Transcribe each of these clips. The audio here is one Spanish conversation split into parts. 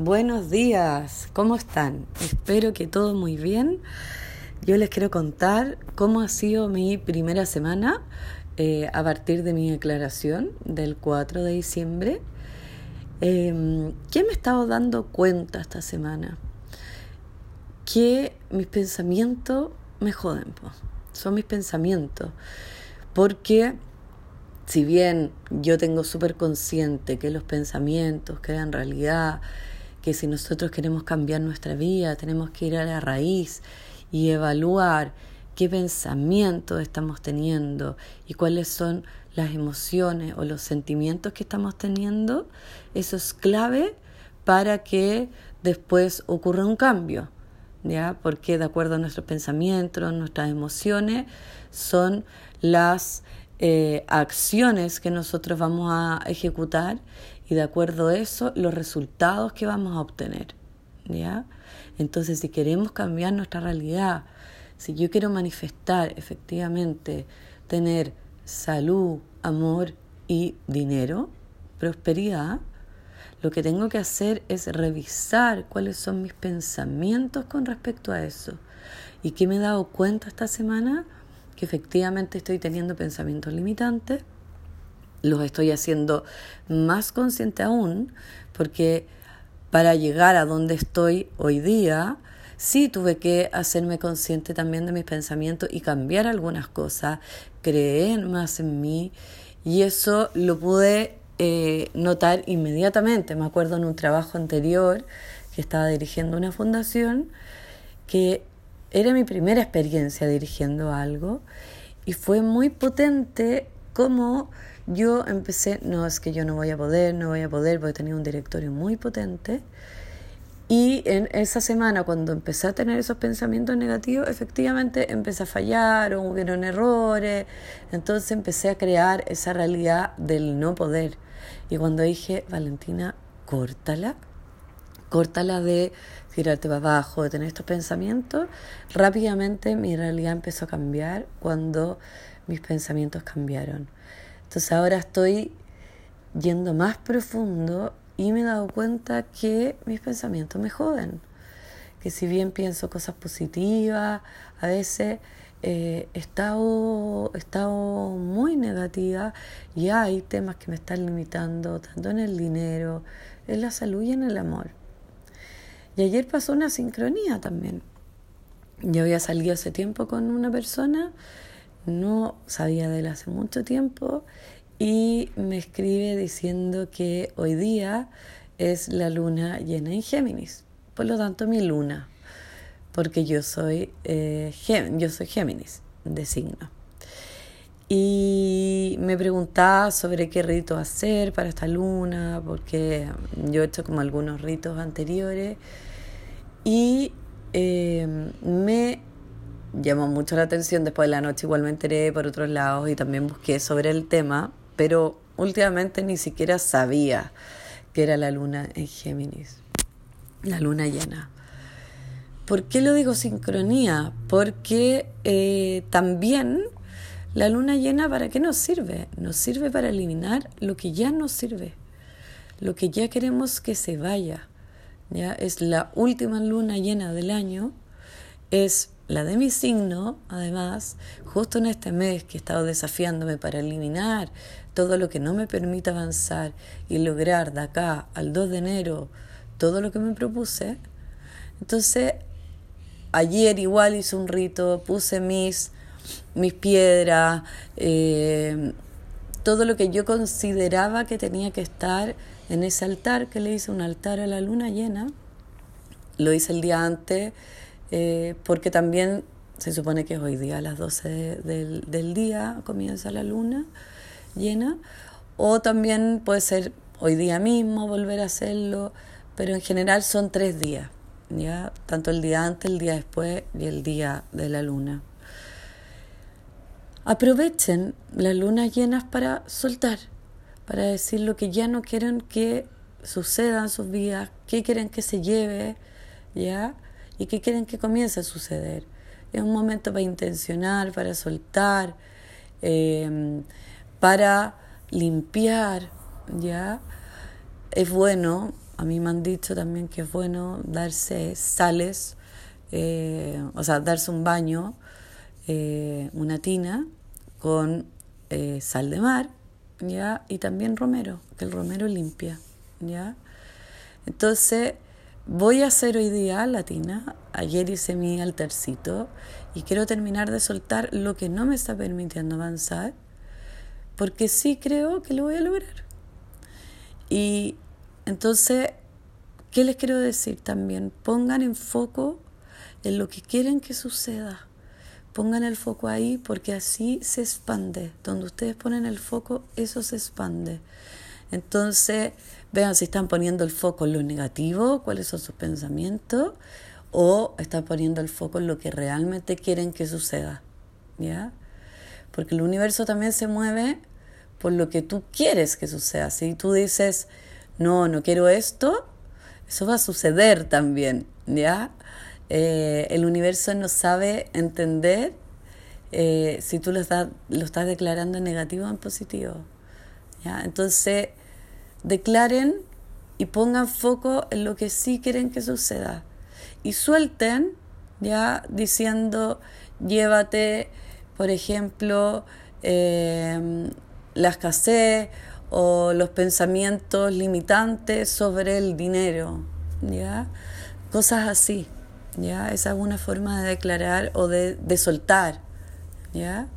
Buenos días, ¿cómo están? Espero que todo muy bien. Yo les quiero contar cómo ha sido mi primera semana eh, a partir de mi declaración del 4 de diciembre. Eh, ¿Qué me he estado dando cuenta esta semana? Que mis pensamientos me joden, son mis pensamientos. Porque si bien yo tengo súper consciente que los pensamientos crean realidad, que si nosotros queremos cambiar nuestra vida, tenemos que ir a la raíz y evaluar qué pensamientos estamos teniendo y cuáles son las emociones o los sentimientos que estamos teniendo, eso es clave para que después ocurra un cambio, ¿ya? Porque de acuerdo a nuestros pensamientos, nuestras emociones, son las eh, acciones que nosotros vamos a ejecutar y de acuerdo a eso los resultados que vamos a obtener. ¿ya? Entonces, si queremos cambiar nuestra realidad, si yo quiero manifestar efectivamente tener salud, amor y dinero, prosperidad, lo que tengo que hacer es revisar cuáles son mis pensamientos con respecto a eso. ¿Y qué me he dado cuenta esta semana? Que efectivamente estoy teniendo pensamientos limitantes, los estoy haciendo más consciente aún, porque para llegar a donde estoy hoy día, sí tuve que hacerme consciente también de mis pensamientos y cambiar algunas cosas, creer más en mí, y eso lo pude eh, notar inmediatamente. Me acuerdo en un trabajo anterior que estaba dirigiendo una fundación, que era mi primera experiencia dirigiendo algo, y fue muy potente como yo empecé, no, es que yo no voy a poder, no voy a poder, porque tenía un directorio muy potente. Y en esa semana, cuando empecé a tener esos pensamientos negativos, efectivamente empecé a fallar o hubieron errores. Entonces empecé a crear esa realidad del no poder. Y cuando dije, Valentina, córtala, córtala de tirarte para abajo, de tener estos pensamientos, rápidamente mi realidad empezó a cambiar cuando mis pensamientos cambiaron. Entonces ahora estoy yendo más profundo y me he dado cuenta que mis pensamientos me joden. Que si bien pienso cosas positivas, a veces eh, estado, he estado muy negativa y hay temas que me están limitando, tanto en el dinero, en la salud y en el amor. Y ayer pasó una sincronía también. Yo había salido hace tiempo con una persona no sabía de él hace mucho tiempo y me escribe diciendo que hoy día es la luna llena en Géminis, por lo tanto mi luna, porque yo soy, eh, yo soy Géminis de signo. Y me preguntaba sobre qué rito hacer para esta luna, porque yo he hecho como algunos ritos anteriores y eh, me llamó mucho la atención. Después de la noche igual me enteré por otros lados y también busqué sobre el tema, pero últimamente ni siquiera sabía que era la luna en Géminis, la luna llena. ¿Por qué lo digo sincronía? Porque eh, también la luna llena, ¿para qué nos sirve? Nos sirve para eliminar lo que ya nos sirve, lo que ya queremos que se vaya. ¿ya? Es la última luna llena del año, es la de mi signo, además, justo en este mes que he estado desafiándome para eliminar todo lo que no me permite avanzar y lograr de acá al 2 de enero todo lo que me propuse. Entonces, ayer igual hice un rito, puse mis, mis piedras, eh, todo lo que yo consideraba que tenía que estar en ese altar, que le hice un altar a la luna llena. Lo hice el día antes eh, porque también se supone que es hoy día a las 12 del, del día comienza la luna llena, o también puede ser hoy día mismo volver a hacerlo, pero en general son tres días, ¿ya? tanto el día antes, el día después y el día de la luna. Aprovechen las lunas llenas para soltar, para decir lo que ya no quieren que suceda en sus vidas, qué quieren que se lleve, ¿ya? Y qué quieren que comience a suceder. Es un momento para intencionar, para soltar, em, para limpiar, ¿ya? Es bueno a mí me han dicho también que es bueno darse sales, eh, o sea, darse un baño, eh, una tina con eh, sal de mar, ¿ya? Y también romero, que el romero limpia, ¿ya? Entonces, voy a hacer hoy día la tina. Ayer hice mi altercito y quiero terminar de soltar lo que no me está permitiendo avanzar, porque sí creo que lo voy a lograr. Y entonces, ¿qué les quiero decir también? Pongan en foco en lo que quieren que suceda. Pongan el foco ahí porque así se expande. Donde ustedes ponen el foco, eso se expande. Entonces, vean si están poniendo el foco en lo negativo, cuáles son sus pensamientos, o están poniendo el foco en lo que realmente quieren que suceda. ¿Ya? Porque el universo también se mueve por lo que tú quieres que suceda. Si tú dices, no, no quiero esto, eso va a suceder también, ¿ya? Eh, el universo no sabe entender eh, si tú lo estás, lo estás declarando en negativo o en positivo. ¿ya? Entonces, declaren y pongan foco en lo que sí quieren que suceda. Y suelten, ya diciendo, llévate, por ejemplo, eh, la escasez o los pensamientos limitantes sobre el dinero, ¿ya? Cosas así, ¿ya? Esa es una forma de declarar o de, de soltar, ¿ya?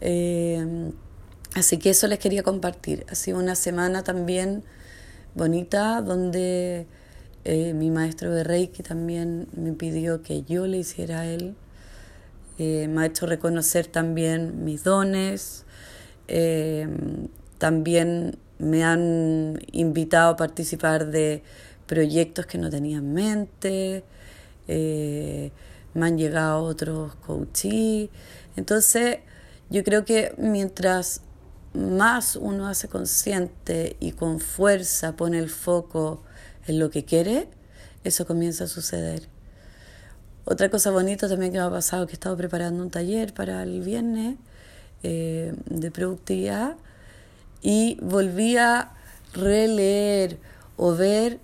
Eh, así que eso les quería compartir. Ha sido una semana también bonita donde eh, mi maestro de Reiki también me pidió que yo le hiciera a él. Eh, me ha hecho reconocer también mis dones, también me han invitado a participar de proyectos que no tenía en mente, eh, me han llegado otros coaches. Entonces, yo creo que mientras más uno hace consciente y con fuerza pone el foco en lo que quiere, eso comienza a suceder. Otra cosa bonita también que me ha pasado, que he estado preparando un taller para el viernes eh, de productividad y volví a releer o ver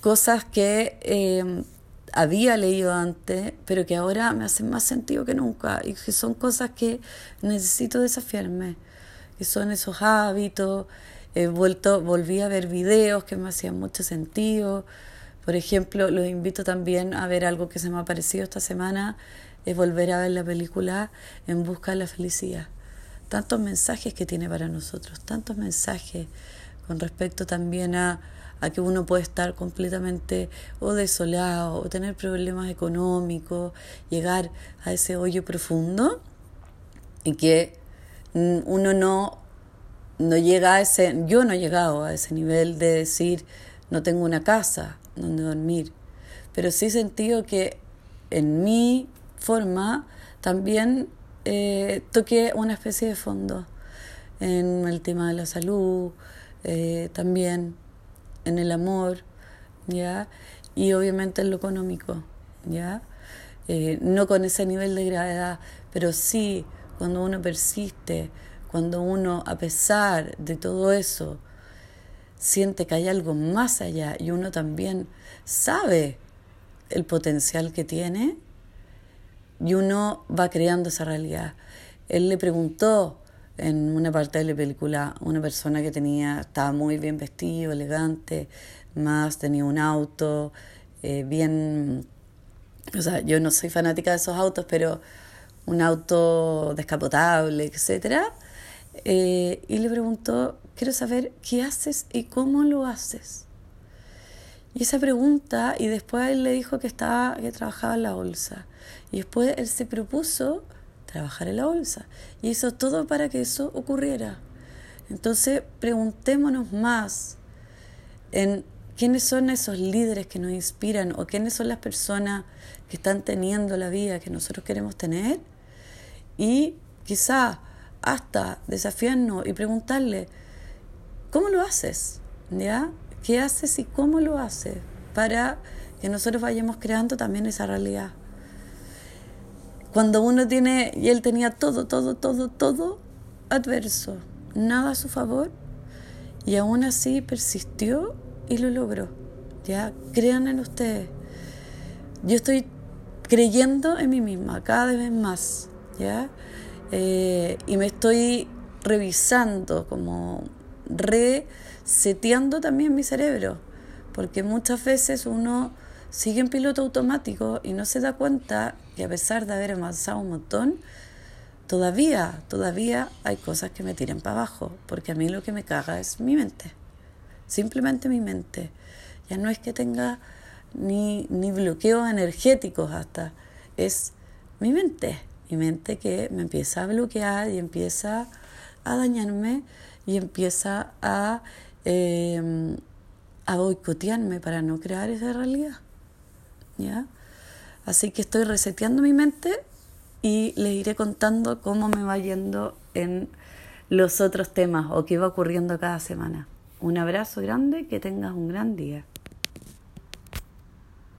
cosas que eh, había leído antes, pero que ahora me hacen más sentido que nunca y que son cosas que necesito desafiarme, son esos hábitos. He vuelto, volví a ver videos que me hacían mucho sentido. Por ejemplo, los invito también a ver algo que se me ha parecido esta semana, es volver a ver la película En Busca de la Felicidad tantos mensajes que tiene para nosotros, tantos mensajes con respecto también a, a que uno puede estar completamente o desolado o tener problemas económicos, llegar a ese hoyo profundo y que uno no, no llega a ese, yo no he llegado a ese nivel de decir no tengo una casa donde dormir, pero sí he sentido que en mi forma también eh, toqué una especie de fondo en el tema de la salud, eh, también en el amor, ¿ya? Y obviamente en lo económico, ¿ya? Eh, no con ese nivel de gravedad, pero sí cuando uno persiste, cuando uno, a pesar de todo eso, siente que hay algo más allá y uno también sabe el potencial que tiene, y uno va creando esa realidad. Él le preguntó en una parte de la película una persona que tenía estaba muy bien vestido, elegante, más tenía un auto eh, bien, o sea, yo no soy fanática de esos autos, pero un auto descapotable, etcétera. Eh, y le preguntó, quiero saber qué haces y cómo lo haces. Y esa pregunta, y después él le dijo que estaba, que trabajaba en la bolsa. Y después él se propuso trabajar en la bolsa. Y hizo todo para que eso ocurriera. Entonces, preguntémonos más en quiénes son esos líderes que nos inspiran o quiénes son las personas que están teniendo la vida que nosotros queremos tener. Y quizá hasta desafiarnos y preguntarle, ¿cómo lo haces? ¿Ya? ¿Qué haces y cómo lo haces? Para que nosotros vayamos creando también esa realidad. Cuando uno tiene, y él tenía todo, todo, todo, todo adverso, nada a su favor, y aún así persistió y lo logro. Ya, crean en ustedes. Yo estoy creyendo en mí misma cada vez más, ¿ya? Eh, y me estoy revisando, como reseteando también mi cerebro, porque muchas veces uno sigue en piloto automático y no se da cuenta que a pesar de haber avanzado un montón, todavía, todavía hay cosas que me tiran para abajo, porque a mí lo que me caga es mi mente, simplemente mi mente. Ya no es que tenga ni, ni bloqueos energéticos hasta, es mi mente, mi mente que me empieza a bloquear y empieza a dañarme y empieza a, em, a boicotearme para no crear esa realidad. ¿Ya? Así que estoy reseteando mi mente y les iré contando cómo me va yendo en los otros temas o qué va ocurriendo cada semana. Un abrazo grande, que tengas un gran día.